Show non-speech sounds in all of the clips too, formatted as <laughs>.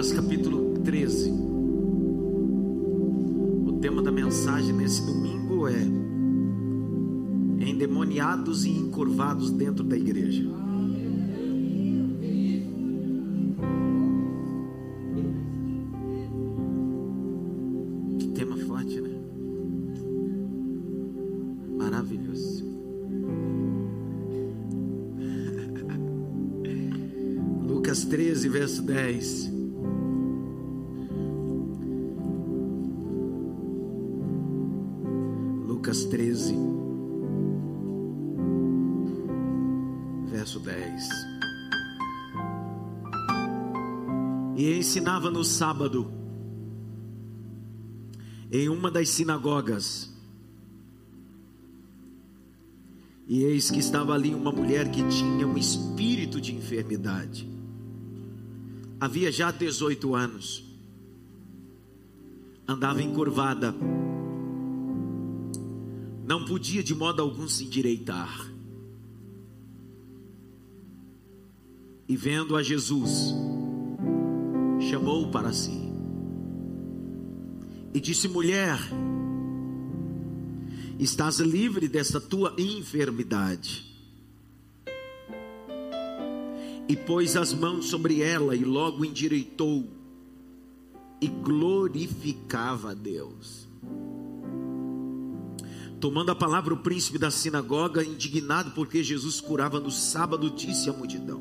Lucas capítulo 13. O tema da mensagem nesse domingo é endemoniados e encurvados dentro da igreja. Que tema forte, né? Maravilhoso. <laughs> Lucas 13, verso 10. Sábado, em uma das sinagogas. E eis que estava ali uma mulher que tinha um espírito de enfermidade. Havia já 18 anos. Andava encurvada. Não podia de modo algum se endireitar. E vendo a Jesus, chamou-o para si. E disse: Mulher, estás livre desta tua enfermidade. E pôs as mãos sobre ela e logo endireitou e glorificava a Deus. Tomando a palavra, o príncipe da sinagoga, indignado porque Jesus curava no sábado, disse à multidão: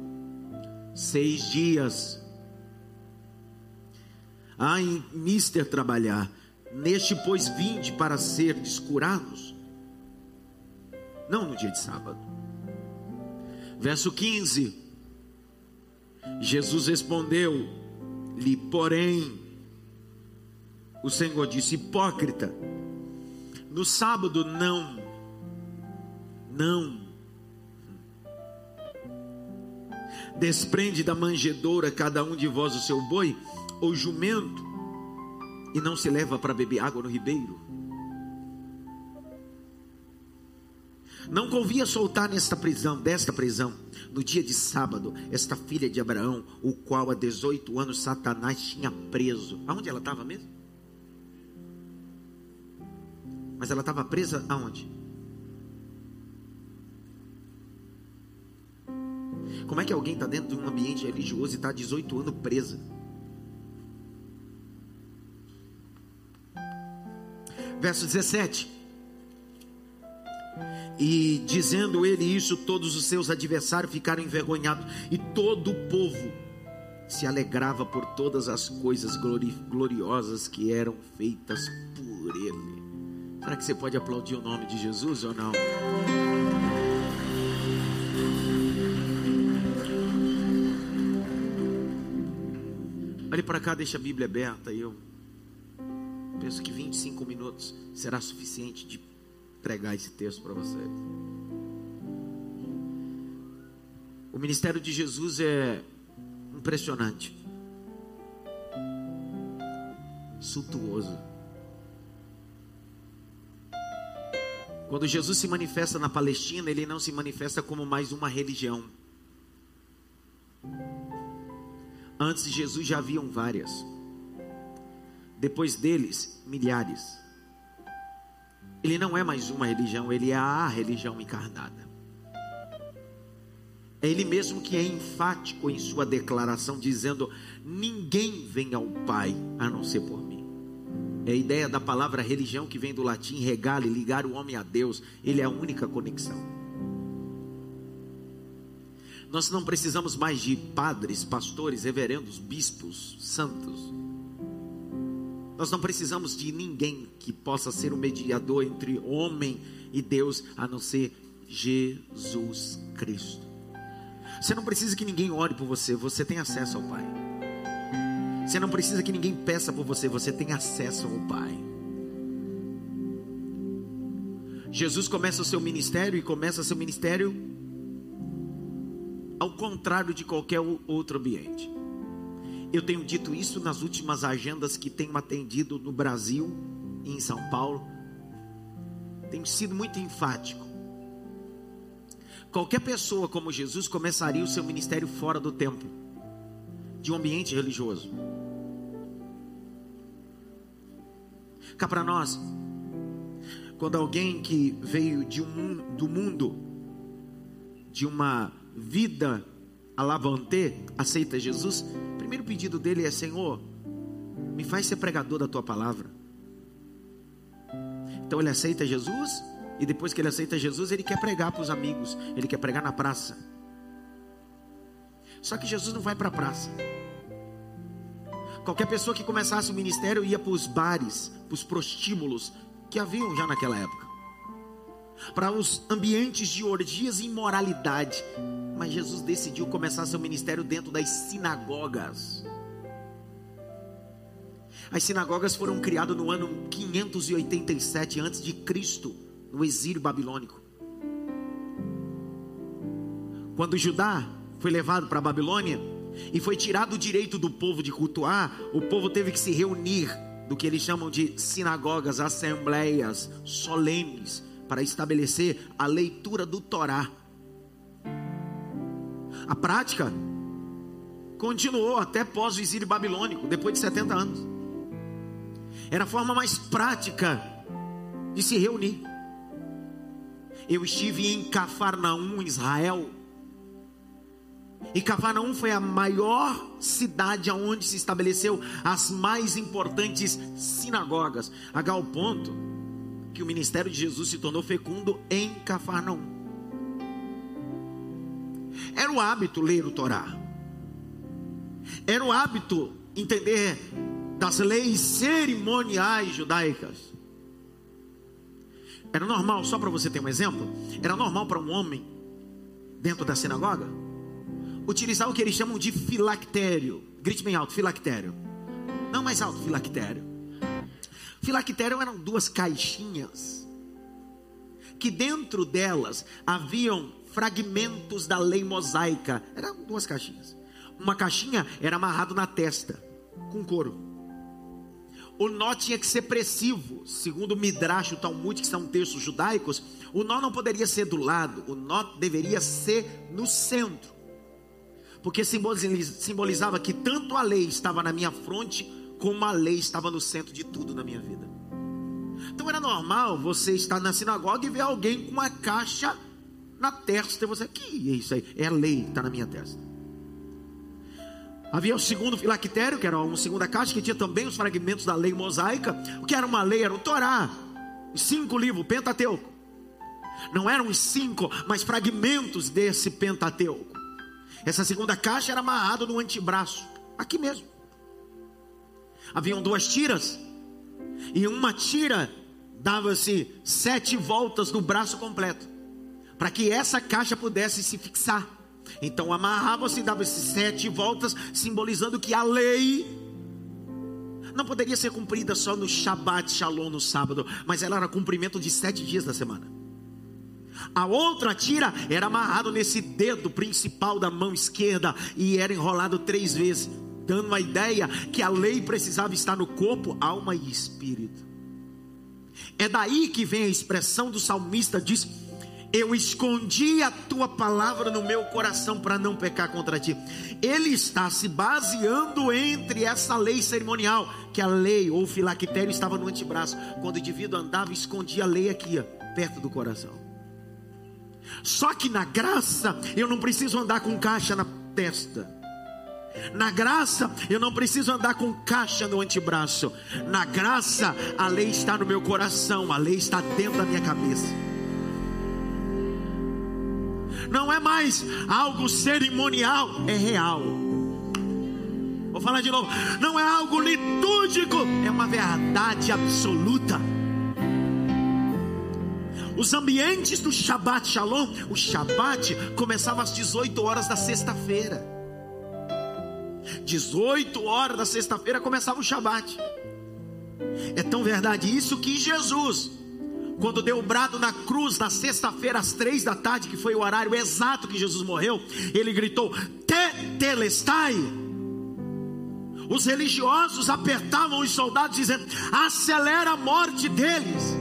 Seis dias há em mister trabalhar, neste, pois, vinde para ser curados, não no dia de sábado. Verso 15: Jesus respondeu-lhe, porém, o Senhor disse: Hipócrita, no sábado não, não. Desprende da manjedoura cada um de vós o seu boi ou jumento, e não se leva para beber água no ribeiro. Não convia soltar nesta prisão, desta prisão, no dia de sábado, esta filha de Abraão, o qual há 18 anos Satanás tinha preso. Aonde ela estava mesmo? Mas ela estava presa aonde? Como é que alguém está dentro de um ambiente religioso e está 18 anos presa? Verso 17. E dizendo ele isso, todos os seus adversários ficaram envergonhados, e todo o povo se alegrava por todas as coisas gloriosas que eram feitas por ele. Será que você pode aplaudir o nome de Jesus ou não? Olhe para cá, deixa a Bíblia aberta. Eu penso que 25 minutos será suficiente de pregar esse texto para vocês. O ministério de Jesus é impressionante, suntuoso. Quando Jesus se manifesta na Palestina, ele não se manifesta como mais uma religião. Antes de Jesus já haviam várias. Depois deles, milhares. Ele não é mais uma religião, ele é a religião encarnada. É ele mesmo que é enfático em sua declaração, dizendo: Ninguém vem ao Pai a não ser por mim. É a ideia da palavra religião que vem do latim regale, ligar o homem a Deus. Ele é a única conexão. Nós não precisamos mais de padres, pastores, reverendos, bispos, santos. Nós não precisamos de ninguém que possa ser o mediador entre homem e Deus, a não ser Jesus Cristo. Você não precisa que ninguém ore por você, você tem acesso ao Pai. Você não precisa que ninguém peça por você, você tem acesso ao Pai. Jesus começa o seu ministério e começa seu ministério ao contrário de qualquer outro ambiente. Eu tenho dito isso nas últimas agendas que tenho atendido no Brasil e em São Paulo. Tenho sido muito enfático. Qualquer pessoa como Jesus começaria o seu ministério fora do templo, de um ambiente religioso. Cá para nós, quando alguém que veio de um, do mundo, de uma vida alavante, aceita Jesus, o primeiro pedido dele é: Senhor, me faz ser pregador da tua palavra. Então ele aceita Jesus, e depois que ele aceita Jesus, ele quer pregar para os amigos, ele quer pregar na praça. Só que Jesus não vai para a praça. Qualquer pessoa que começasse o ministério ia para os bares, para os prostíbulos que haviam já naquela época, para os ambientes de orgias e imoralidade. Mas Jesus decidiu começar seu ministério dentro das sinagogas. As sinagogas foram criadas no ano 587 a.C., no exílio babilônico. Quando Judá foi levado para a Babilônia e foi tirado o direito do povo de cultuar, o povo teve que se reunir do que eles chamam de sinagogas, assembleias solenes, para estabelecer a leitura do Torá. A prática continuou até pós o exílio babilônico, depois de 70 anos. Era a forma mais prática de se reunir. Eu estive em Cafarnaum, Israel. E Cafarnaum foi a maior cidade onde se estabeleceu as mais importantes sinagogas, a tal ponto que o ministério de Jesus se tornou fecundo em Cafarnaum. Era o hábito ler o Torá. Era o hábito entender das leis cerimoniais judaicas. Era normal, só para você ter um exemplo, era normal para um homem dentro da sinagoga utilizar o que eles chamam de filactério. Grite bem alto, filactério. Não mais alto, filactério. Filactério eram duas caixinhas que dentro delas haviam fragmentos da lei mosaica. Eram duas caixinhas. Uma caixinha era amarrado na testa com couro o nó tinha que ser pressivo, segundo o Midrash, o Talmud, que são textos judaicos, o nó não poderia ser do lado, o nó deveria ser no centro, porque simbolizava que tanto a lei estava na minha fronte, como a lei estava no centro de tudo na minha vida. Então era normal você estar na sinagoga e ver alguém com uma caixa na testa, e você, que é isso aí? É a lei que está na minha testa. Havia o segundo filactério, que era uma segunda caixa, que tinha também os fragmentos da lei mosaica. O que era uma lei? Era o Torá. Os cinco livros, Pentateuco. Não eram os cinco, mas fragmentos desse Pentateuco. Essa segunda caixa era amarrada no antebraço, aqui mesmo. Haviam duas tiras, e uma tira dava-se sete voltas no braço completo, para que essa caixa pudesse se fixar. Então amarrava-se, dava-se sete voltas, simbolizando que a lei não poderia ser cumprida só no Shabat Shalom, no sábado, mas ela era cumprimento de sete dias da semana. A outra tira era amarrado nesse dedo principal da mão esquerda e era enrolado três vezes, dando uma ideia que a lei precisava estar no corpo, alma e espírito. É daí que vem a expressão do salmista diz: eu escondi a tua palavra no meu coração para não pecar contra ti. Ele está se baseando entre essa lei cerimonial, que a lei ou filactério estava no antebraço. Quando o indivíduo andava, escondia a lei aqui, perto do coração. Só que na graça, eu não preciso andar com caixa na testa. Na graça, eu não preciso andar com caixa no antebraço. Na graça, a lei está no meu coração, a lei está dentro da minha cabeça não é mais algo cerimonial, é real. Vou falar de novo, não é algo litúrgico, é uma verdade absoluta. Os ambientes do Shabbat Shalom, o Shabbat começava às 18 horas da sexta-feira. 18 horas da sexta-feira começava o Shabbat. É tão verdade isso que Jesus quando deu o brado na cruz, na sexta-feira, às três da tarde, que foi o horário exato que Jesus morreu, ele gritou: Tetelestai. Os religiosos apertavam os soldados, dizendo: acelera a morte deles,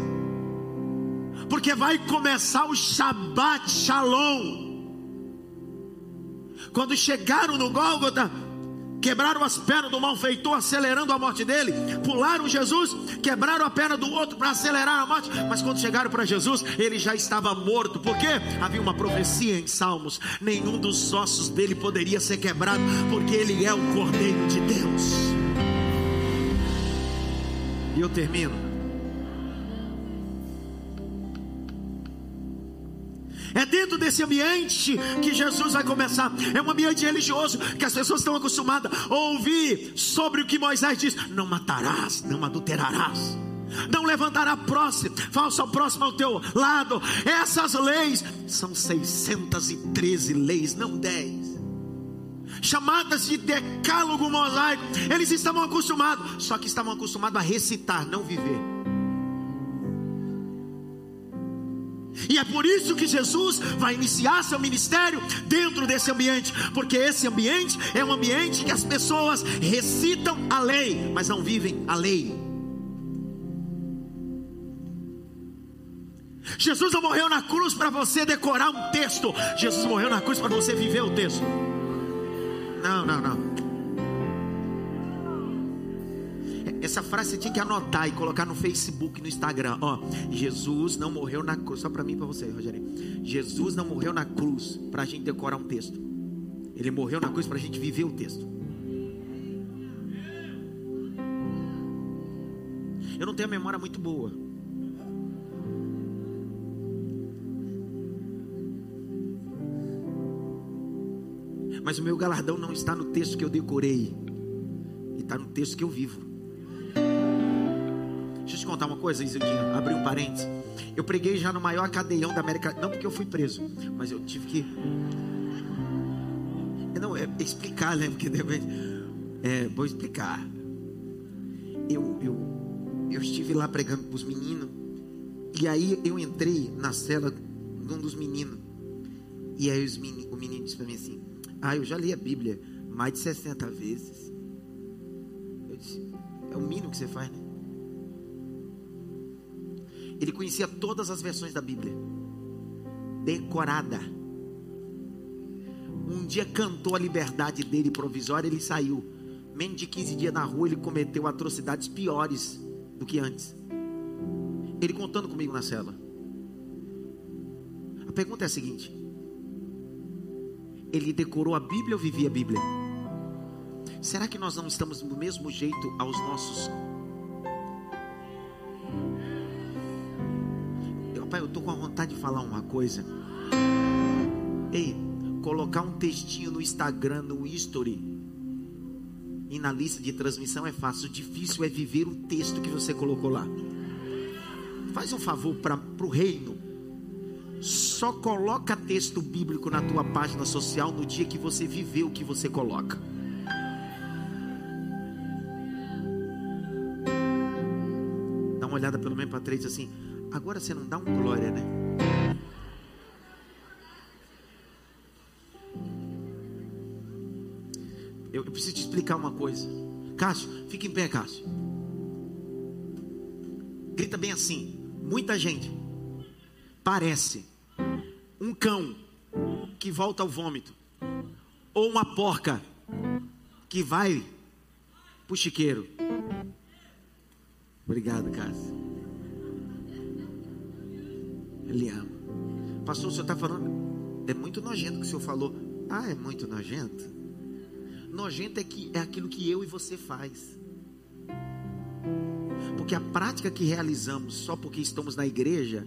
porque vai começar o Shabbat Shalom. Quando chegaram no Gólgota, quebraram as pernas do malfeitor, acelerando a morte dele, pularam Jesus, quebraram a perna do outro para acelerar a morte, mas quando chegaram para Jesus, ele já estava morto, porque havia uma profecia em Salmos: nenhum dos ossos dele poderia ser quebrado, porque ele é o Cordeiro de Deus. E eu termino. É dentro desse ambiente que Jesus vai começar. É um ambiente religioso que as pessoas estão acostumadas a ouvir sobre o que Moisés diz: não matarás, não adulterarás. Não levantará próximo, falso ao próximo ao teu lado. Essas leis são 613 leis, não 10 chamadas de decálogo mosaico. Eles estavam acostumados, só que estavam acostumados a recitar, não viver. E é por isso que Jesus vai iniciar seu ministério dentro desse ambiente, porque esse ambiente é um ambiente que as pessoas recitam a lei, mas não vivem a lei. Jesus não morreu na cruz para você decorar um texto, Jesus morreu na cruz para você viver o texto. Não, não, não. Essa frase você tinha que anotar e colocar no Facebook, no Instagram. Ó, Jesus não morreu na cruz. Só para mim e para você, Rogério. Jesus não morreu na cruz para a gente decorar um texto. Ele morreu na cruz para a gente viver o texto. Eu não tenho a memória muito boa. Mas o meu galardão não está no texto que eu decorei, está no texto que eu vivo contar uma coisa, Isildinho? Abri um parênteses. Eu preguei já no maior cadeião da América. Não porque eu fui preso, mas eu tive que. Não, é explicar, né? Porque depois. É, vou explicar. Eu, eu, eu estive lá pregando para os meninos. E aí eu entrei na cela de um dos meninos. E aí os meninos, o menino disse para mim assim: Ah, eu já li a Bíblia mais de 60 vezes. Eu disse: É o mínimo que você faz, né? Ele conhecia todas as versões da Bíblia, decorada. Um dia cantou a liberdade dele provisória, ele saiu. Menos de 15 dias na rua, ele cometeu atrocidades piores do que antes. Ele contando comigo na cela. A pergunta é a seguinte: ele decorou a Bíblia ou vivia a Bíblia? Será que nós não estamos do mesmo jeito aos nossos falar uma coisa. Ei, colocar um textinho no Instagram, no History e na lista de transmissão é fácil. O difícil é viver o texto que você colocou lá. Faz um favor para o reino. Só coloca texto bíblico na tua página social no dia que você viveu o que você coloca. Dá uma olhada pelo menos para três assim. Agora você não dá um glória, né? Eu, preciso te explicar uma coisa. Cássio, fica em pé, Cássio. Grita bem assim. Muita gente parece um cão que volta ao vômito, ou uma porca que vai pro chiqueiro. Obrigado, Cássio. Ele ama. Pastor, o senhor está falando. É muito nojento que o senhor falou. Ah, é muito nojento? Nojento é, que, é aquilo que eu e você faz. Porque a prática que realizamos só porque estamos na igreja.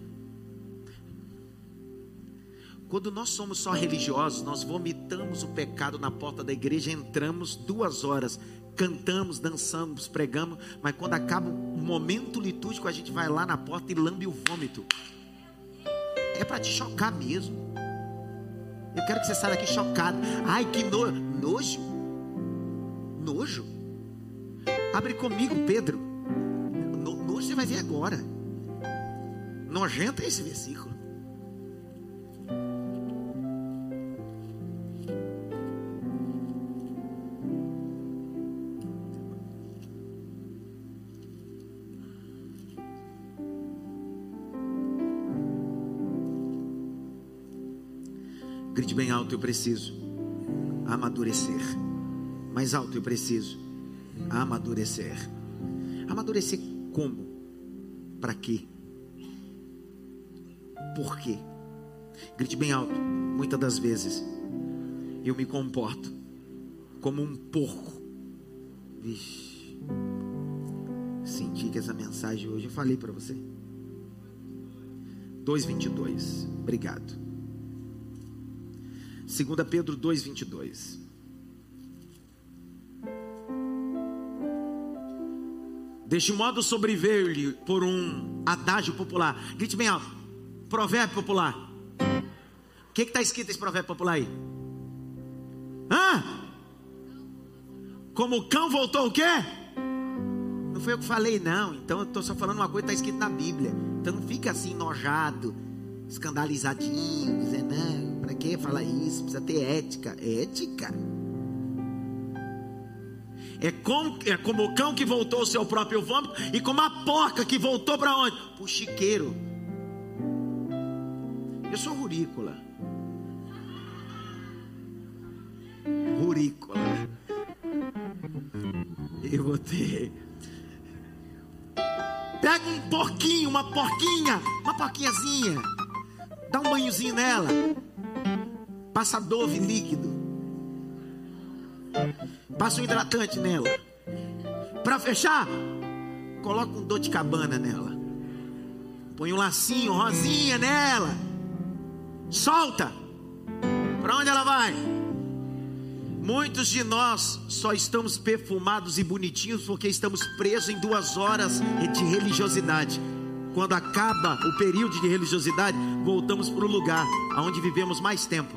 Quando nós somos só religiosos, nós vomitamos o pecado na porta da igreja, entramos duas horas, cantamos, dançamos, pregamos, mas quando acaba o momento litúrgico, a gente vai lá na porta e lambe o vômito é para te chocar mesmo. Eu quero que você saia daqui chocado. Ai, que no... nojo. Nojo. Abre comigo, Pedro. No... Nojo você vai ver agora. Nojento é esse versículo. Grite bem alto, eu preciso amadurecer. Mais alto, eu preciso amadurecer. Amadurecer como? Para quê? Por quê? Grite bem alto. Muitas das vezes eu me comporto como um porco. Vixe. Senti que essa mensagem hoje eu falei para você. 2:22. Obrigado. 2 Pedro 2:22. Deste modo sobreveio-lhe por um adágio popular. Grite bem alto. Provérbio popular. O que está escrito esse provérbio popular aí? Hã? Como o cão voltou o quê? Não foi eu que falei, não. Então eu estou só falando uma coisa que está escrito na Bíblia. Então não fica assim enojado, escandalizadinho, dizendo, não, para que falar isso? Precisa ter ética. Ética? É como, é como o cão que voltou ao seu próprio vômito e como a porca que voltou para onde? Para o chiqueiro. Eu sou rurícola. Rurícola. Eu vou ter. Pega um porquinho, uma porquinha, uma porquinhazinha. Dá um banhozinho nela. Passa dove líquido. Passa um hidratante nela. Para fechar, coloca um dor de cabana nela. Põe um lacinho, rosinha nela. Solta. Para onde ela vai? Muitos de nós só estamos perfumados e bonitinhos porque estamos presos em duas horas de religiosidade. Quando acaba o período de religiosidade, voltamos para o lugar onde vivemos mais tempo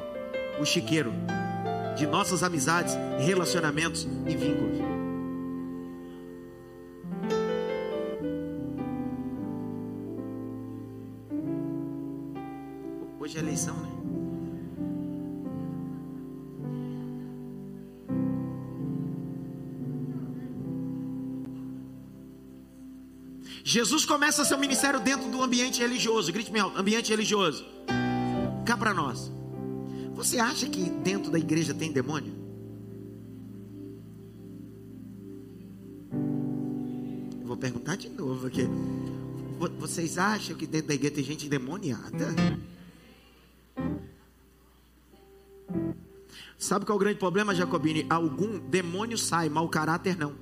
o chiqueiro de nossas amizades, relacionamentos e vínculos. Hoje é eleição, né? Jesus começa seu ministério dentro do ambiente religioso. Grite meu, ambiente religioso. Cá para nós. Você acha que dentro da igreja tem demônio? Vou perguntar de novo aqui. Vocês acham que dentro da igreja tem gente endemoniada? Sabe qual é o grande problema, Jacobine? Algum demônio sai, mau caráter não.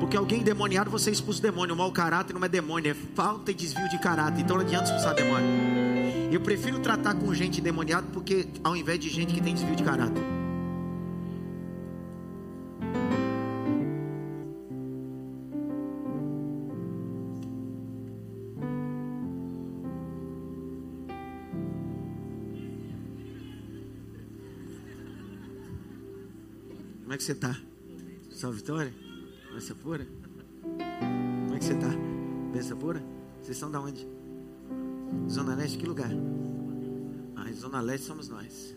Porque alguém endemoniado, você expulsa o demônio. O mau caráter não é demônio, é falta e desvio de caráter. Então não adianta expulsar demônio. Eu prefiro tratar com gente endemoniada porque ao invés de gente que tem desvio de caráter. Como é que você está? Sua vitória? Benção pura? Como é que você está? Benção pura? Vocês são da onde? Zona Leste, que lugar? Ah, Zona Leste somos nós.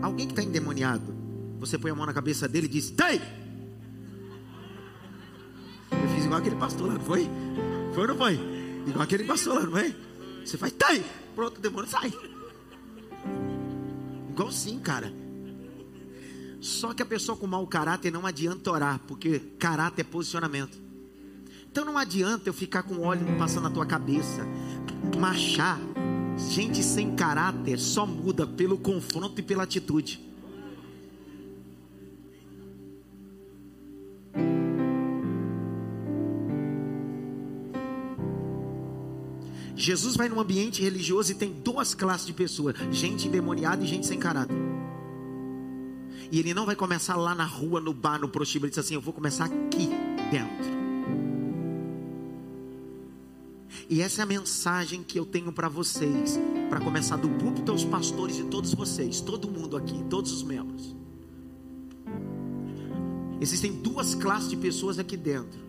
Alguém que está endemoniado, você põe a mão na cabeça dele e diz: Tem! Eu fiz igual aquele pastor lá, não foi? Foi ou não foi? Igual aquele pastor lá, não foi? Você faz: Tem! Pronto, o demônio sai. Igual sim, cara. Só que a pessoa com mau caráter não adianta orar, porque caráter é posicionamento. Então não adianta eu ficar com óleo passando na tua cabeça, marchar. Gente sem caráter só muda pelo confronto e pela atitude. Jesus vai num ambiente religioso e tem duas classes de pessoas: gente endemoniada e gente sem caráter. E ele não vai começar lá na rua, no bar, no prostíbulo. Ele diz assim: Eu vou começar aqui dentro. E essa é a mensagem que eu tenho para vocês, para começar do púlpito aos pastores e todos vocês, todo mundo aqui, todos os membros. Existem duas classes de pessoas aqui dentro: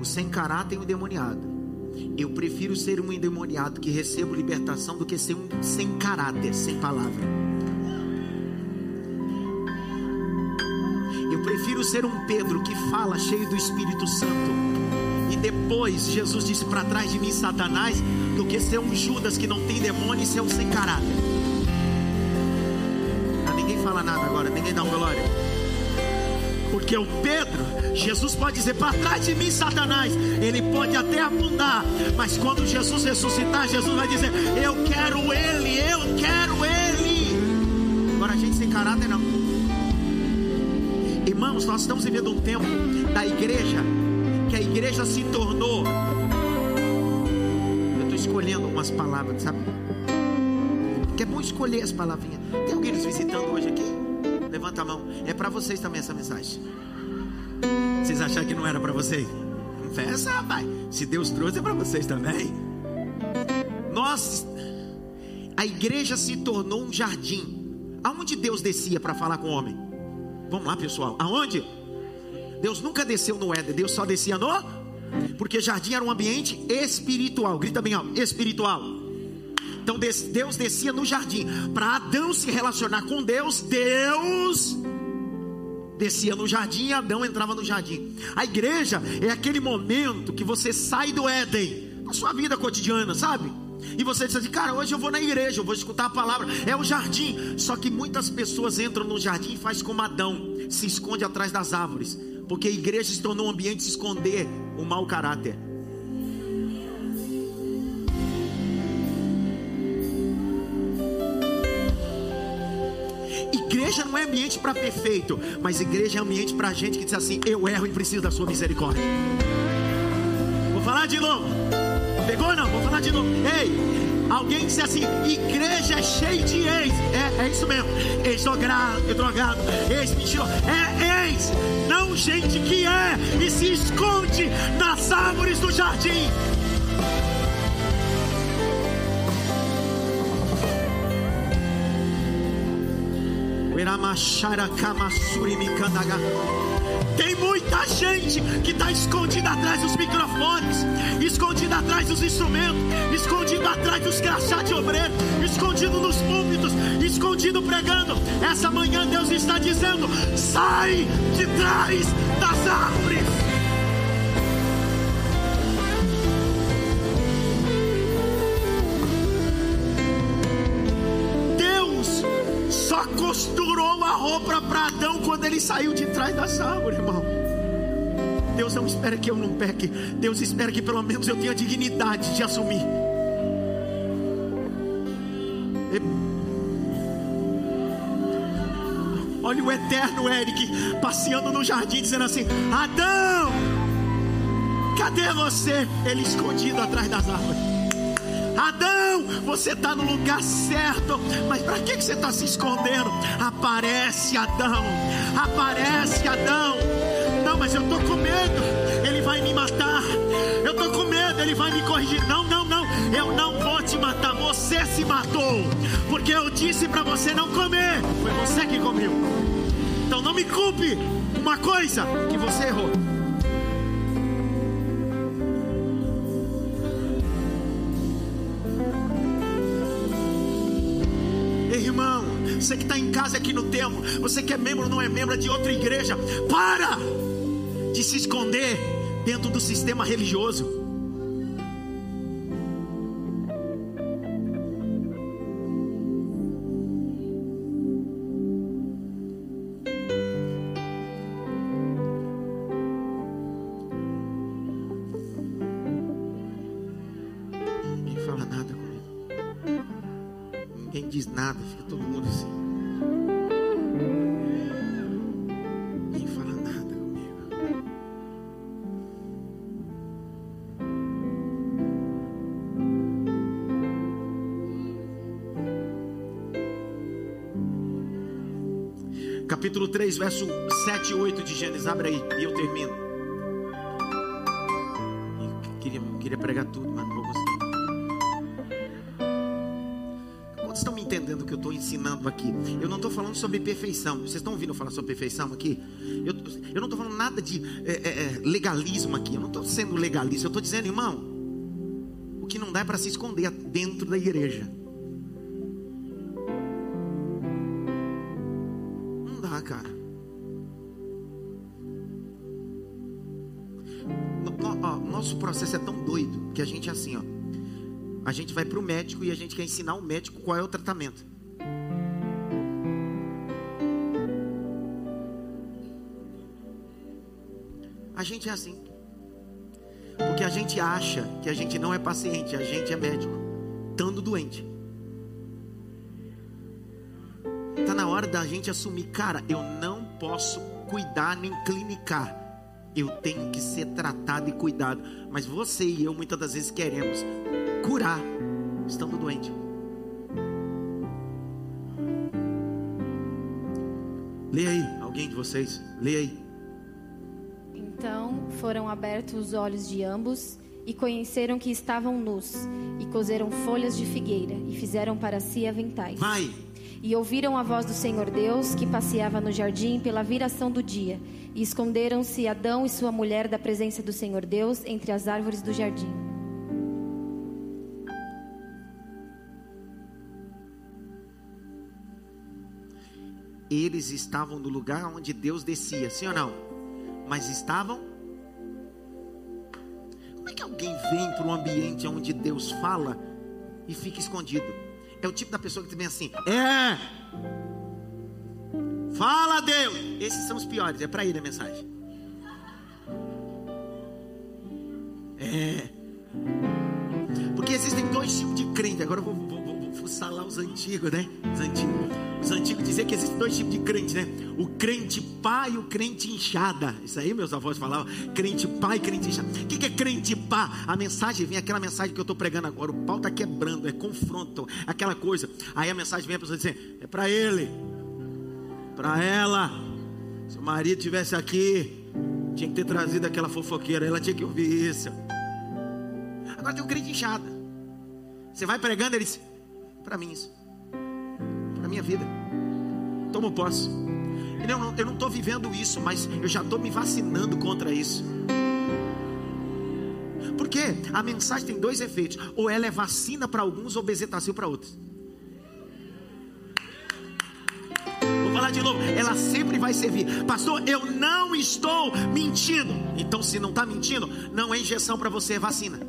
o sem caráter e o endemoniado. Eu prefiro ser um endemoniado que recebo libertação do que ser um sem caráter, sem palavra. prefiro ser um Pedro que fala cheio do Espírito Santo. E depois Jesus disse para trás de mim, Satanás, do que ser um Judas que não tem demônio e ser um sem caráter. fala nada agora, ninguém dá uma glória. Porque o Pedro, Jesus pode dizer: para trás de mim, Satanás. Ele pode até afundar, mas quando Jesus ressuscitar, Jesus vai dizer: Eu quero Ele, eu quero Ele. Agora a gente sem caráter não. Irmãos, nós estamos vivendo um tempo da igreja que a igreja se tornou. Eu estou escolhendo umas palavras, sabe? Que é bom escolher as palavrinhas. Tem alguém nos visitando hoje aqui? Levanta a mão. É para vocês também essa mensagem. Vocês acharam que não era para vocês? Confessa, rapaz. Se Deus trouxe, é para vocês também. Nós, a igreja se tornou um jardim. Aonde Deus descia para falar com o homem? Vamos lá, pessoal. Aonde? Deus nunca desceu no Éden, Deus só descia no. Porque jardim era um ambiente espiritual. Grita bem, ó, espiritual. Então Deus descia no jardim. Para Adão se relacionar com Deus, Deus descia no jardim e Adão entrava no jardim. A igreja é aquele momento que você sai do Éden, na sua vida cotidiana, sabe? E você diz assim, cara, hoje eu vou na igreja, eu vou escutar a palavra. É o jardim. Só que muitas pessoas entram no jardim e faz como Adão, se esconde atrás das árvores. Porque a igreja se tornou um ambiente de esconder o mau caráter. Igreja não é ambiente para perfeito, mas igreja é ambiente para gente que diz assim: eu erro e preciso da sua misericórdia. Vou falar de novo. Pegou não? Vou falar de novo. Ei, alguém disse assim: igreja é cheia de ex. É, é isso mesmo. Ex drogado, drogado ex mentiroso. É ex, não gente que é e se esconde nas árvores do jardim. Tem muita gente que está escondida atrás dos microfones, escondida atrás dos instrumentos, escondido atrás dos crachá de obreiro, escondido nos púlpitos, escondido pregando. Essa manhã Deus está dizendo: sai de trás das árvores. Costurou a roupa para Adão quando ele saiu de trás das árvores, irmão. Deus não espera que eu não peque. Deus espera que pelo menos eu tenha dignidade de assumir. Olha o eterno Eric passeando no jardim, dizendo assim: Adão, cadê você? Ele escondido atrás das árvores. Adão, você está no lugar certo, mas para que, que você está se escondendo? Aparece, Adão, aparece, Adão. Não, mas eu estou com medo, ele vai me matar. Eu estou com medo, ele vai me corrigir. Não, não, não, eu não vou te matar. Você se matou, porque eu disse para você não comer. Foi você que comeu. Então não me culpe uma coisa que você errou. Você que está em casa aqui no templo, você que é membro não é membro de outra igreja, para de se esconder dentro do sistema religioso. Ninguém fala nada comigo. Ninguém diz nada, fica todo mundo assim. Capítulo 3, verso 7 e 8 de Gênesis. Abre aí e eu termino. Eu queria, queria pregar tudo, mas não vou conseguir. Quantos estão me entendendo o que eu estou ensinando aqui? Eu não estou falando sobre perfeição. Vocês estão ouvindo falar sobre perfeição aqui? Eu, eu não estou falando nada de é, é, é legalismo aqui. Eu não estou sendo legalista. Eu estou dizendo, irmão, o que não dá é para se esconder dentro da igreja. médico e a gente quer ensinar o médico qual é o tratamento. A gente é assim. Porque a gente acha que a gente não é paciente, a gente é médico, estando doente. Está na hora da gente assumir, cara, eu não posso cuidar nem clinicar. Eu tenho que ser tratado e cuidado. Mas você e eu muitas das vezes queremos curar estando doente. Leia aí, alguém de vocês, leia aí. Então foram abertos os olhos de ambos e conheceram que estavam nus e coseram folhas de figueira e fizeram para si aventais. Vai. E ouviram a voz do Senhor Deus que passeava no jardim pela viração do dia. E esconderam-se Adão e sua mulher da presença do Senhor Deus entre as árvores do jardim. Eles estavam no lugar onde Deus descia, sim ou não? Mas estavam. Como é que alguém vem para um ambiente onde Deus fala e fica escondido? É o tipo da pessoa que vem assim, é. Fala Deus. Esses são os piores, é para ele a mensagem. É. Porque existem dois tipos de crente. Agora eu vou, fuçar lá os antigos, né? Os antigos. Os antigos diziam que existem dois tipos de crente, né? O crente pá e o crente inchada. Isso aí meus avós falavam. Crente pá e crente inchada. O que é crente pá? A mensagem vem, aquela mensagem que eu estou pregando agora. O pau está quebrando, é confronto, aquela coisa. Aí a mensagem vem a pessoa dizer: é para ele, para ela. Se o marido tivesse aqui, tinha que ter trazido aquela fofoqueira. Ela tinha que ouvir isso. Agora tem o crente inchada. Você vai pregando, ele diz: para mim isso na minha vida. Tomo posse. Eu não estou vivendo isso, mas eu já estou me vacinando contra isso. Porque a mensagem tem dois efeitos: ou ela é vacina para alguns, ou bezetacil para outros. Vou falar de novo, ela sempre vai servir. Pastor, eu não estou mentindo. Então, se não está mentindo, não é injeção para você, é vacina.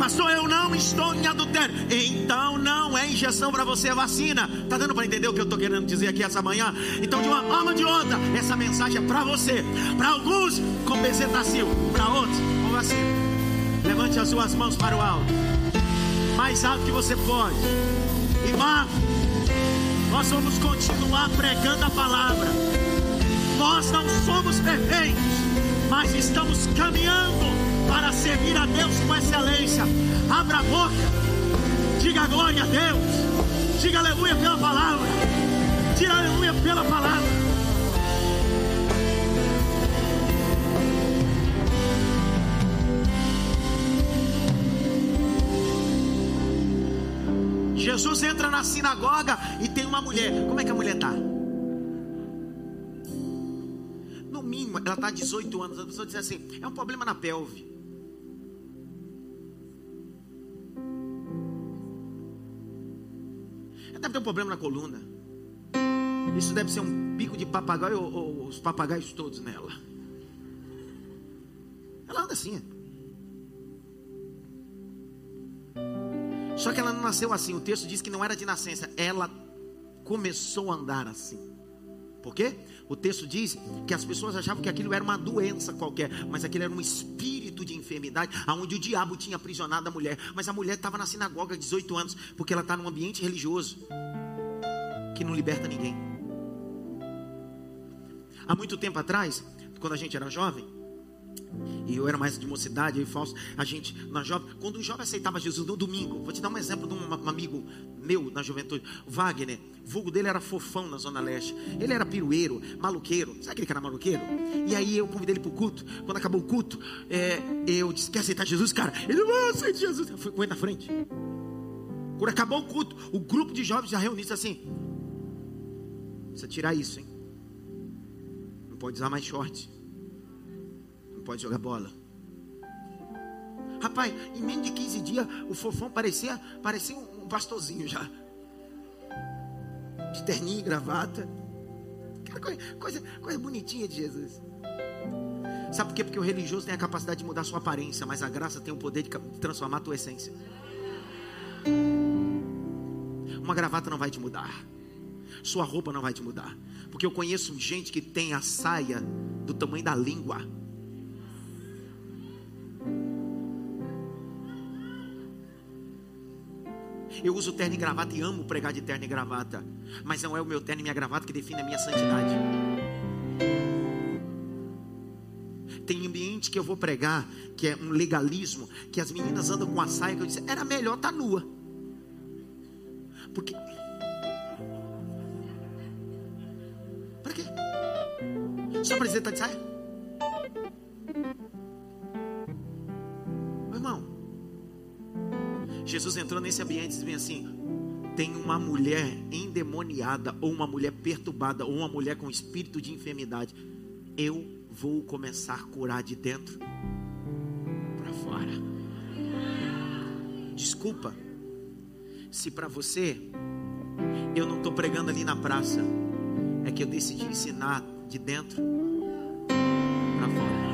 Pastor, eu não estou em adultério. Então não é injeção para você, é vacina. Tá dando para entender o que eu estou querendo dizer aqui essa manhã? Então, de uma forma ou de outra, essa mensagem é para você. Para alguns, com bezetacil. Para outros, com vacina. Levante as suas mãos para o alto. Mais alto que você pode. E vá. Nós vamos continuar pregando a palavra. Nós não somos perfeitos, mas estamos caminhando para servir a Deus com excelência. Abra a boca, diga glória a Deus, diga aleluia pela palavra, diga aleluia pela palavra. Jesus entra na sinagoga e tem uma mulher. Como é que a mulher está? No mínimo, ela está 18 anos. A pessoa diz assim: é um problema na pelve. Deve ter um problema na coluna. Isso deve ser um bico de papagaio ou, ou os papagaios todos nela. Ela anda assim. Só que ela não nasceu assim. O texto diz que não era de nascença. Ela começou a andar assim. Por quê? O texto diz que as pessoas achavam que aquilo era uma doença qualquer, mas aquilo era um espírito de enfermidade, aonde o diabo tinha aprisionado a mulher. Mas a mulher estava na sinagoga há 18 anos, porque ela está num ambiente religioso que não liberta ninguém. Há muito tempo atrás, quando a gente era jovem, e eu era mais de mocidade, eu e falso, a gente, na jovem, quando um jovem aceitava Jesus no domingo, vou te dar um exemplo de um amigo meu na juventude, Wagner, o vulgo dele era fofão na Zona Leste, ele era pirueiro, maluqueiro, sabe aquele cara maluqueiro? E aí eu convidei ele para o culto, quando acabou o culto, é, eu disse, quer aceitar Jesus, cara? Ele, não, aceita Jesus, eu fui com ele na frente. Quando acabou o culto, o grupo de jovens já reuniu assim, precisa tirar isso, hein? Não pode usar mais short não pode jogar bola. Rapaz, em menos de 15 dias, o fofão parecia, parecia um pastorzinho já. De terninho e gravata. Coisa, coisa, coisa bonitinha de Jesus. Sabe por quê? Porque o religioso tem a capacidade de mudar sua aparência, mas a graça tem o poder de transformar a tua essência. Uma gravata não vai te mudar. Sua roupa não vai te mudar. Porque eu conheço gente que tem a saia do tamanho da língua Eu uso terno e gravata e amo pregar de terno e gravata. Mas não é o meu terno e minha gravata que define a minha santidade. Tem ambiente que eu vou pregar, que é um legalismo, que as meninas andam com a saia que eu disse, era melhor estar tá nua. Porque. Para quê? Só precisa estar de saia? Jesus entrou nesse ambiente e disse assim: tem uma mulher endemoniada, ou uma mulher perturbada, ou uma mulher com espírito de enfermidade. Eu vou começar a curar de dentro para fora. Desculpa, se para você eu não estou pregando ali na praça, é que eu decidi ensinar de dentro para fora.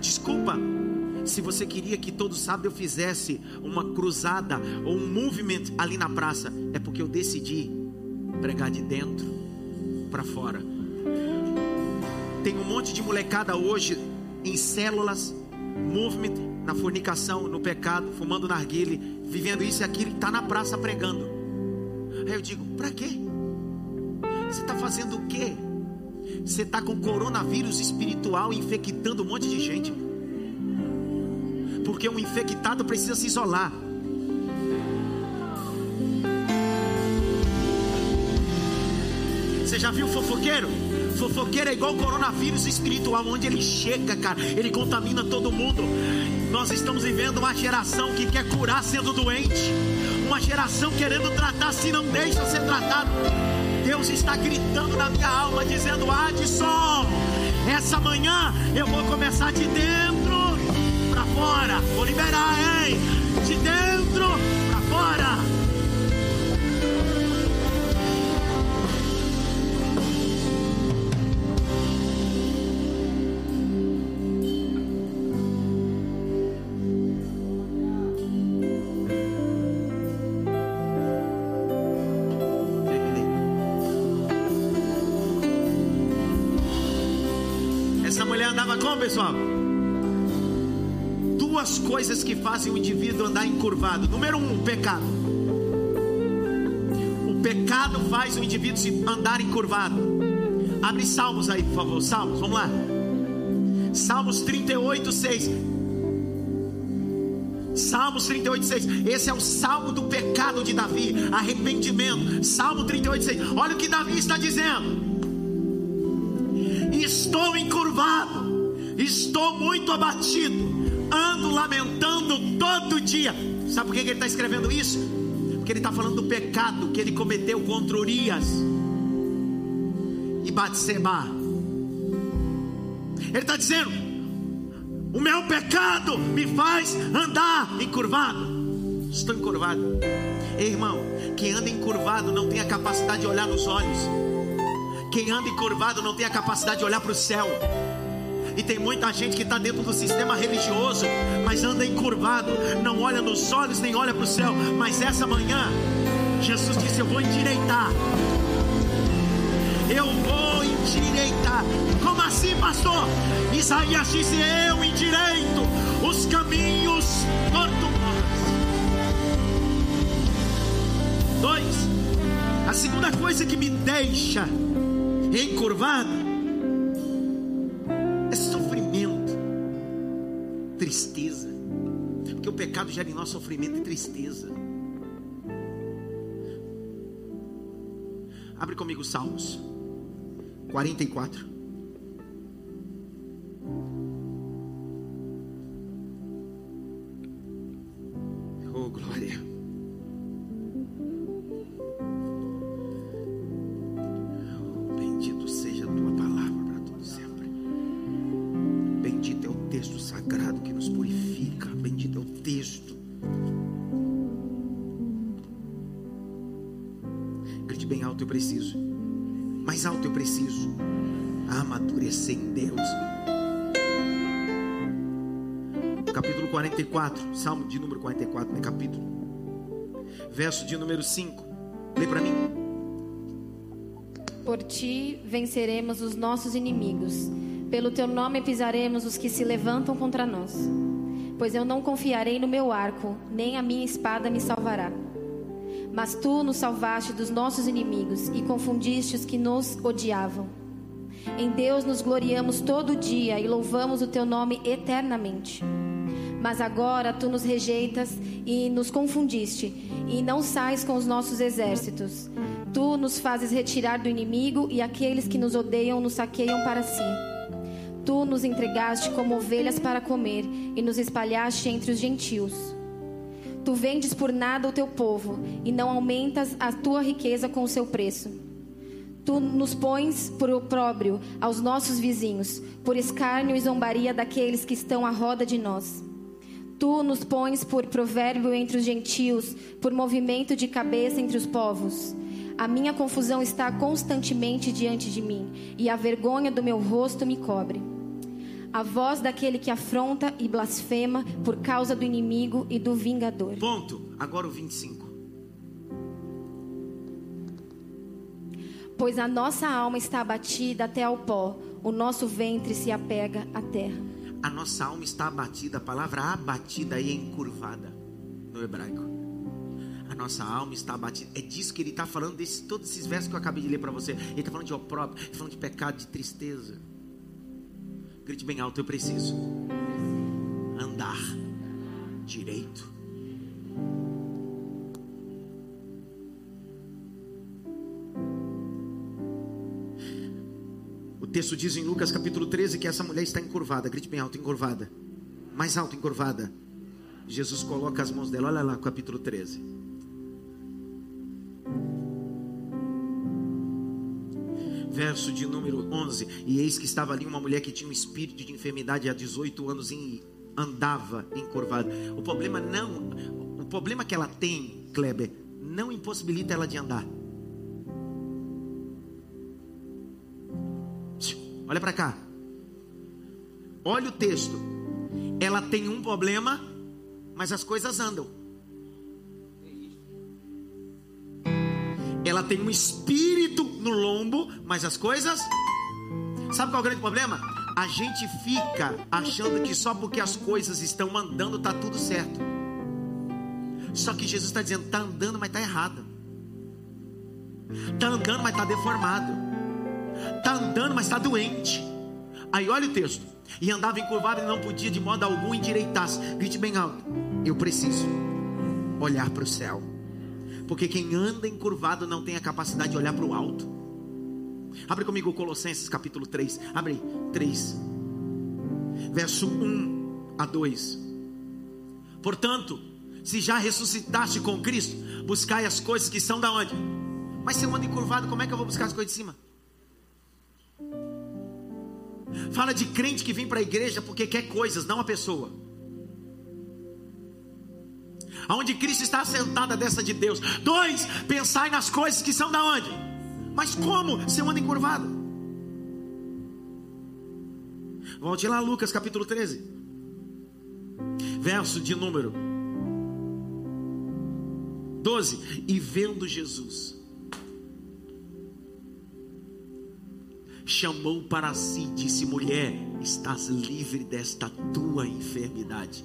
Desculpa se você queria que todo sábado eu fizesse uma cruzada ou um movimento ali na praça, é porque eu decidi pregar de dentro para fora. Tem um monte de molecada hoje em células, movement, na fornicação, no pecado, fumando narguile, vivendo isso e aquilo, está na praça pregando. Aí eu digo, para quê? Você está fazendo o quê? Você está com coronavírus espiritual infectando um monte de gente porque um infectado precisa se isolar. Você já viu fofoqueiro? Fofoqueiro é igual o coronavírus espiritual, onde ele chega, cara, ele contamina todo mundo. Nós estamos vivendo uma geração que quer curar sendo doente, uma geração querendo tratar se não deixa ser tratado. Deus está gritando na minha alma, dizendo: Adson, essa manhã eu vou começar de dentro fora. Vou liberar, hein? De dentro coisas que fazem o indivíduo andar encurvado. Número um, pecado. O pecado faz o indivíduo se andar encurvado. Abre Salmos aí, por favor. Salmos, vamos lá. Salmos 38, 6. Salmos 38, 6. Esse é o salmo do pecado de Davi. Arrependimento. Salmo 38, 6. Olha o que Davi está dizendo. Estou encurvado. Estou muito abatido lamentando todo dia. Sabe por que ele está escrevendo isso? Porque ele está falando do pecado que ele cometeu contra Urias e Batseba. Ele está dizendo: o meu pecado me faz andar encurvado. Estou encurvado. Ei, irmão, quem anda encurvado não tem a capacidade de olhar nos olhos. Quem anda encurvado não tem a capacidade de olhar para o céu. E tem muita gente que está dentro do sistema religioso, mas anda encurvado, não olha nos olhos nem olha para o céu. Mas essa manhã, Jesus disse: Eu vou endireitar. Eu vou endireitar. Como assim, pastor? Isaías disse: Eu endireito os caminhos tortuosos. Dois, a segunda coisa que me deixa encurvado tristeza. Porque o pecado gera em nós sofrimento e tristeza. Abre comigo Salmos 44. Oh, glória. Verso de número 5. Lê para mim. Por ti venceremos os nossos inimigos. Pelo teu nome pisaremos os que se levantam contra nós. pois eu não confiarei no meu arco, nem a minha espada me salvará. Mas tu nos salvaste dos nossos inimigos e confundiste os que nos odiavam. Em Deus nos gloriamos todo dia e louvamos o teu nome eternamente. Mas agora tu nos rejeitas e nos confundiste, e não sais com os nossos exércitos. Tu nos fazes retirar do inimigo, e aqueles que nos odeiam nos saqueiam para si. Tu nos entregaste como ovelhas para comer, e nos espalhaste entre os gentios. Tu vendes por nada o teu povo, e não aumentas a tua riqueza com o seu preço. Tu nos pões por opróbrio aos nossos vizinhos, por escárnio e zombaria daqueles que estão à roda de nós. Tu nos pões por provérbio entre os gentios, por movimento de cabeça entre os povos. A minha confusão está constantemente diante de mim, e a vergonha do meu rosto me cobre. A voz daquele que afronta e blasfema por causa do inimigo e do vingador. Ponto. Agora o 25. Pois a nossa alma está abatida até ao pó, o nosso ventre se apega à terra. A nossa alma está abatida. A palavra abatida aí é encurvada no hebraico. A nossa alma está abatida. É disso que ele está falando, desse, todos esses versos que eu acabei de ler para você. Ele está falando de opróbrio, está falando de pecado, de tristeza. Grite bem alto, eu preciso andar direito. O texto diz em Lucas capítulo 13 que essa mulher está encurvada. Grite bem alto, encurvada. Mais alto, encurvada. Jesus coloca as mãos dela. Olha lá, capítulo 13. Verso de número 11. E eis que estava ali uma mulher que tinha um espírito de enfermidade há 18 anos e andava encurvada. O problema não, o problema que ela tem, Kleber, não impossibilita ela de andar. Olha para cá. Olha o texto. Ela tem um problema, mas as coisas andam. Ela tem um espírito no lombo, mas as coisas. Sabe qual é o grande problema? A gente fica achando que só porque as coisas estão andando tá tudo certo. Só que Jesus está dizendo: tá andando, mas tá errado. Tá andando, mas tá deformado. Está andando, mas está doente. Aí olha o texto. E andava encurvado e não podia de modo algum endireitar-se. Grite bem alto. Eu preciso olhar para o céu. Porque quem anda encurvado não tem a capacidade de olhar para o alto. Abre comigo Colossenses capítulo 3. Abre aí. 3. Verso 1 a 2. Portanto, se já ressuscitaste com Cristo, buscai as coisas que são da onde? Mas se eu ando encurvado, como é que eu vou buscar as coisas de cima? Fala de crente que vem para a igreja porque quer coisas, não a pessoa. Aonde Cristo está sentado dessa de Deus. Dois, pensai nas coisas que são da onde? Mas como eu ando encurvado? Volte lá, Lucas capítulo 13. Verso de número 12. E vendo Jesus chamou para si e disse: Mulher, estás livre desta tua enfermidade.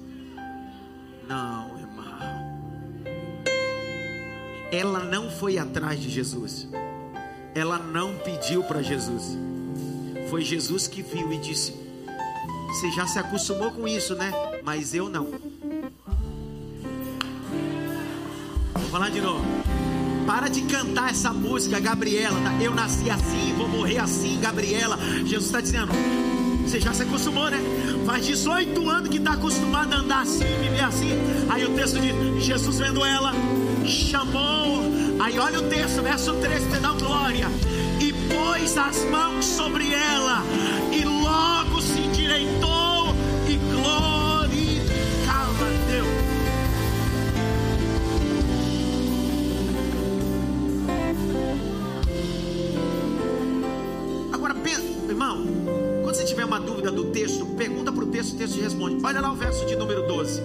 Não, irmão. Ela não foi atrás de Jesus. Ela não pediu para Jesus. Foi Jesus que viu e disse: Você já se acostumou com isso, né? Mas eu não. Vou falar de novo. Para de cantar essa música, Gabriela. Tá? Eu nasci assim, vou morrer assim, Gabriela. Jesus está dizendo. Você já se acostumou, né? Faz 18 anos que está acostumado a andar assim, viver assim. Aí o texto diz: Jesus vendo ela, chamou. Aí olha o texto, verso 3, te dá glória. E pôs as mãos sobre ela, e logo se irmão, quando você tiver uma dúvida do texto, pergunta para o texto, o texto te responde. Olha lá o verso de número 12.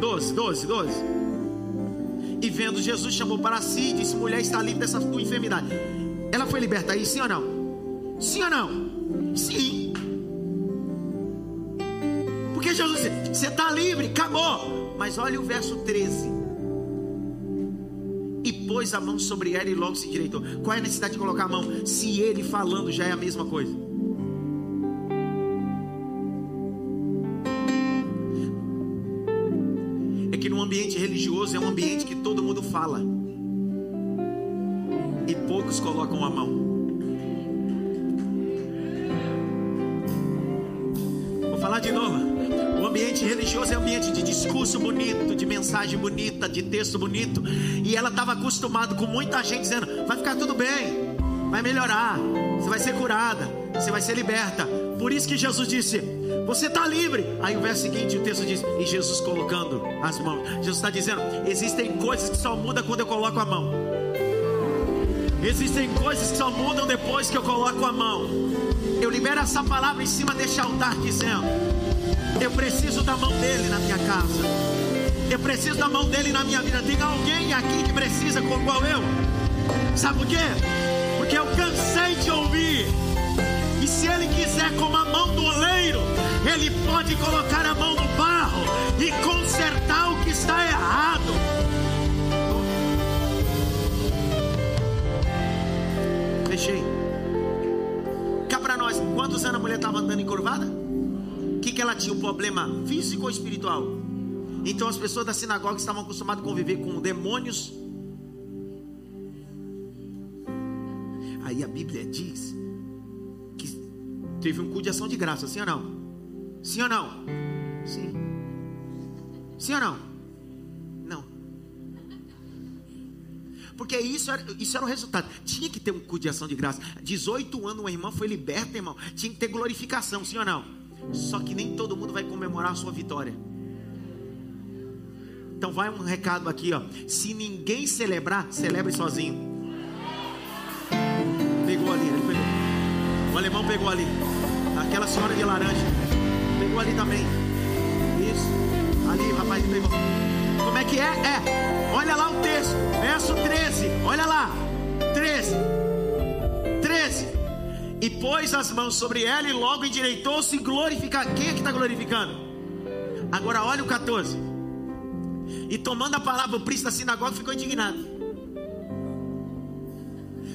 12, 12, 12. E vendo Jesus, chamou para si e disse: Mulher, está livre dessa tua enfermidade. Ela foi liberta aí, sim ou não? Sim ou não? Sim. Porque Jesus disse: Você está livre, acabou. Mas olha o verso 13. E pôs a mão sobre ela e logo se endireitou. Qual é a necessidade de colocar a mão? Se ele falando já é a mesma coisa. É um ambiente que todo mundo fala. E poucos colocam a mão. Vou falar de novo. O ambiente religioso é um ambiente de discurso bonito, de mensagem bonita, de texto bonito. E ela estava acostumada com muita gente dizendo: vai ficar tudo bem, vai melhorar, você vai ser curada, você vai ser liberta. Por isso que Jesus disse: você está livre. Aí o verso seguinte, o texto diz: e Jesus colocando as mãos. Jesus está dizendo: existem coisas que só mudam quando eu coloco a mão. Existem coisas que só mudam depois que eu coloco a mão. Eu libero essa palavra em cima deste altar dizendo: Eu preciso da mão dele na minha casa. Eu preciso da mão dele na minha vida. Tem alguém aqui que precisa, como igual eu? Sabe por quê? Porque eu cansei de ouvir. E se ele quiser, como a mão do oleiro, ele pode colocar a mão no barro e consertar o que está errado. Fechei. Cá para nós, quantos anos a mulher estava andando encurvada? O que, que ela tinha? Um problema físico ou espiritual? Então as pessoas da sinagoga estavam acostumadas a conviver com demônios. Aí a Bíblia diz que teve um culto de ação de graça, sim ou não? Sim ou não? Sim. Sim ou não? Não. Porque isso era, isso era o resultado. Tinha que ter um culto de ação de graça. 18 anos uma irmã foi liberta, irmão. Tinha que ter glorificação, sim ou não? Só que nem todo mundo vai comemorar a sua vitória. Então vai um recado aqui, ó. Se ninguém celebrar, celebre sozinho. Pegou ali, ele pegou. O alemão pegou ali. Aquela senhora de laranja. Ali também. Isso. Ali, rapaz pegou. Como é que é? É. Olha lá o texto. Verso 13. Olha lá. 13. 13. E pôs as mãos sobre ela e logo endireitou-se e glorificar. Quem é que está glorificando? Agora olha o 14. E tomando a palavra, o príncipe da sinagoga ficou indignado.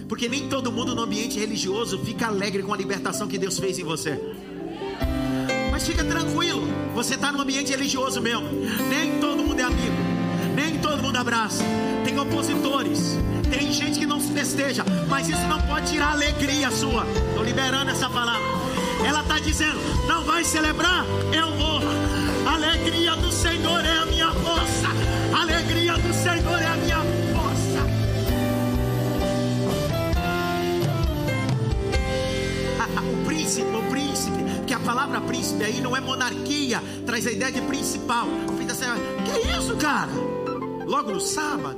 Porque nem todo mundo no ambiente religioso fica alegre com a libertação que Deus fez em você. Mas fica tranquilo, você está no ambiente religioso mesmo. Nem todo mundo é amigo, nem todo mundo abraça. Tem opositores, tem gente que não se festeja, mas isso não pode tirar a alegria sua. Estou liberando essa palavra. Ela está dizendo: não vai celebrar, eu vou. Alegria do Senhor é a minha força. Alegria do Senhor é a minha força. <laughs> o príncipe, o príncipe, que a palavra príncipe aí não é monarquia, traz a ideia de principal. Da senhora, que é isso, cara? Logo no sábado.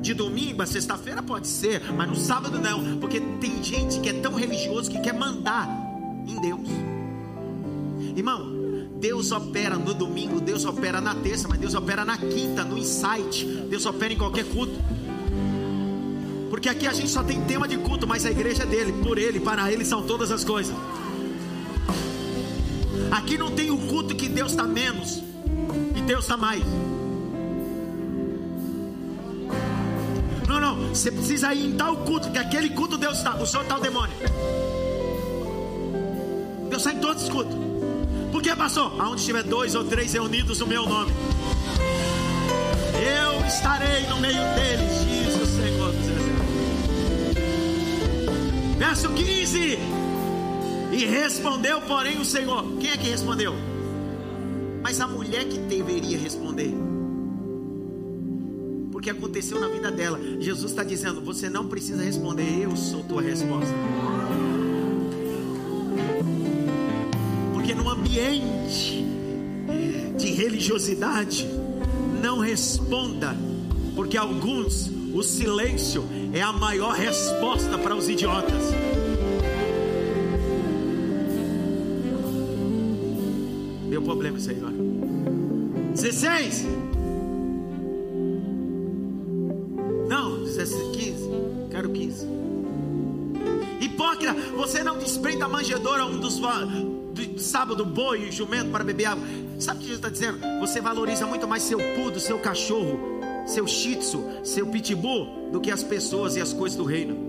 De domingo a sexta-feira pode ser, mas no sábado não, porque tem gente que é tão religioso que quer mandar em Deus. Irmão, Deus opera no domingo, Deus opera na terça, mas Deus opera na quinta, no insight, Deus opera em qualquer culto. Porque aqui a gente só tem tema de culto, mas a igreja é dele, por ele, para ele são todas as coisas. Aqui não tem o culto que Deus está menos e Deus está mais. Não, não, você precisa ir em tal culto, que aquele culto Deus está, o Senhor está o demônio. Deus está em todos os cultos. Por que, pastor? Aonde estiver dois ou três reunidos no meu nome, eu estarei no meio deles, o Senhor. Verso 15: E respondeu, porém, o Senhor. Quem é que respondeu? Mas a mulher que deveria responder. Porque aconteceu na vida dela. Jesus está dizendo: Você não precisa responder, eu sou tua resposta. Porque no ambiente de religiosidade, não responda, porque alguns o silêncio é a maior resposta para os idiotas. Problema olha. 16. Não, 16, 15. Quero 15. Hipócrita, você não desprende a manjedoura um dos, do sábado boi e jumento para beber água. Sabe o que Jesus está dizendo? Você valoriza muito mais seu pudo, seu cachorro, seu shih tzu, seu pitbull, do que as pessoas e as coisas do reino.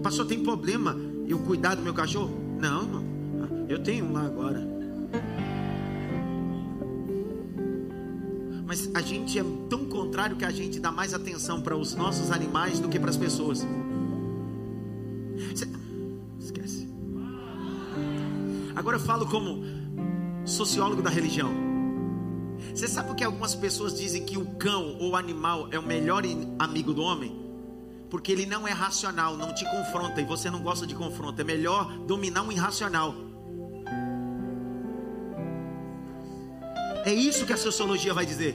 Pastor, tem problema eu cuidar do meu cachorro? Não. Eu tenho um lá agora. Mas a gente é tão contrário que a gente dá mais atenção para os nossos animais do que para as pessoas. Esquece. Agora eu falo como sociólogo da religião. Você sabe por que algumas pessoas dizem que o cão ou o animal é o melhor amigo do homem? Porque ele não é racional, não te confronta e você não gosta de confronto. É melhor dominar um irracional. É isso que a sociologia vai dizer.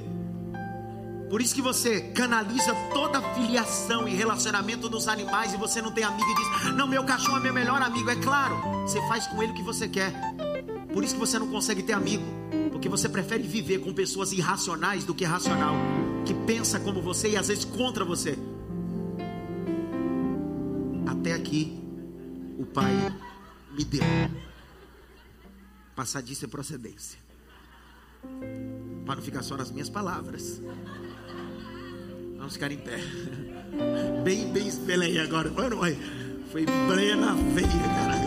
Por isso que você canaliza toda a filiação e relacionamento dos animais e você não tem amigo e diz: Não, meu cachorro é meu melhor amigo. É claro, você faz com ele o que você quer. Por isso que você não consegue ter amigo, porque você prefere viver com pessoas irracionais do que racional, que pensa como você e às vezes contra você. Me deu. Passar disso é procedência. Para não ficar só nas minhas palavras. Vamos ficar em pé. Bem, bem espelei agora. Foi plena veia, cara.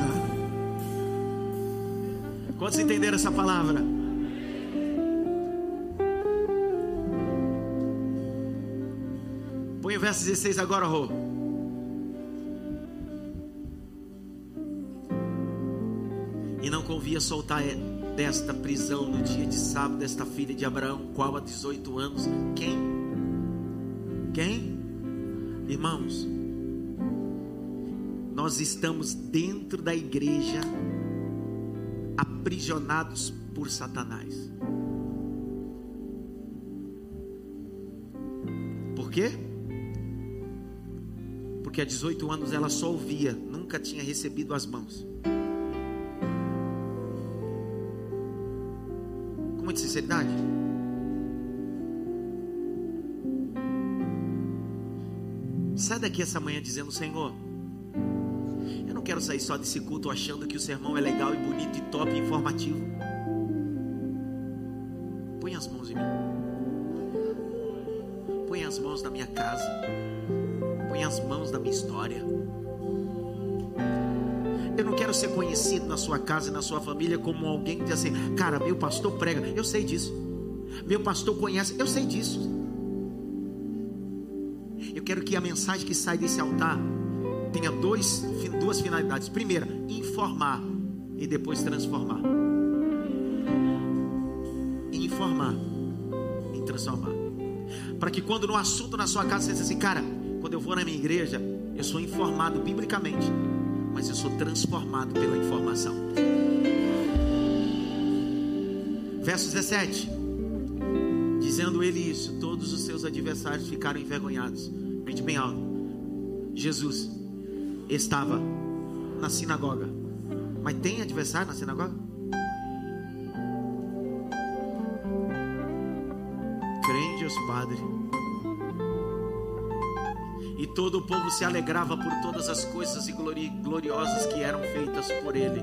Quantos entenderam essa palavra? Põe o verso 16 agora, Rô. Convia soltar desta prisão no dia de sábado, desta filha de Abraão, qual há 18 anos. Quem? Quem? Irmãos, nós estamos dentro da igreja, aprisionados por Satanás. Por quê? Porque há 18 anos ela só ouvia, nunca tinha recebido as mãos. Muita sinceridade? Sai daqui essa manhã dizendo: Senhor, eu não quero sair só desse culto achando que o sermão é legal e bonito e top e informativo. Põe as mãos em mim. Põe as mãos na minha casa. Põe as mãos na minha história. Não quero ser conhecido na sua casa e na sua família como alguém que diz assim: cara, meu pastor prega. Eu sei disso. Meu pastor conhece. Eu sei disso. Eu quero que a mensagem que sai desse altar tenha dois, duas finalidades. Primeira, informar e depois transformar. Informar e transformar. Para que quando no assunto na sua casa você diz assim, cara, quando eu vou na minha igreja, eu sou informado biblicamente mas eu sou transformado pela informação. Verso 17: Dizendo ele isso, todos os seus adversários ficaram envergonhados. Grite bem alto. Jesus estava na sinagoga. Mas tem adversário na sinagoga? Crê em Deus Padre e todo o povo se alegrava por todas as coisas e gloriosas que eram feitas por ele.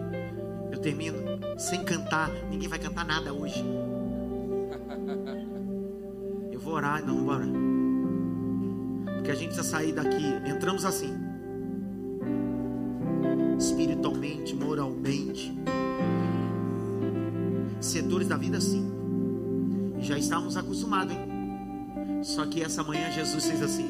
Eu termino sem cantar, ninguém vai cantar nada hoje. <laughs> Eu vou orar, não, bora. Porque a gente precisa sair daqui. Entramos assim, espiritualmente, moralmente, setores da vida, sim. Já estávamos acostumados, hein? Só que essa manhã Jesus fez assim.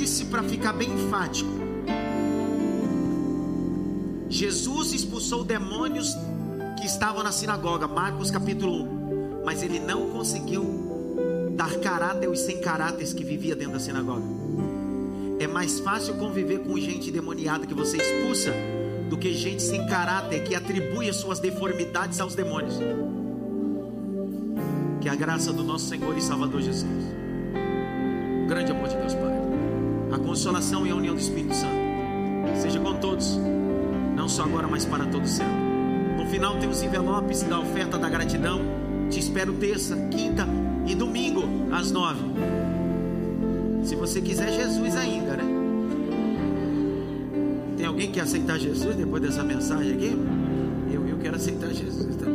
Disse para ficar bem enfático. Jesus expulsou demônios que estavam na sinagoga, Marcos capítulo 1. Mas ele não conseguiu dar caráter aos sem caráteres que vivia dentro da sinagoga. É mais fácil conviver com gente demoniada que você expulsa do que gente sem caráter que atribui as suas deformidades aos demônios. Que a graça do nosso Senhor e Salvador Jesus, grande amor de Deus Pai, consolação e a união do Espírito Santo, seja com todos, não só agora, mas para todo sempre. final tem os envelopes da oferta da gratidão. Te espero terça, quinta e domingo às nove. Se você quiser Jesus ainda, né? Tem alguém que quer aceitar Jesus depois dessa mensagem aqui? Eu, eu quero aceitar Jesus também.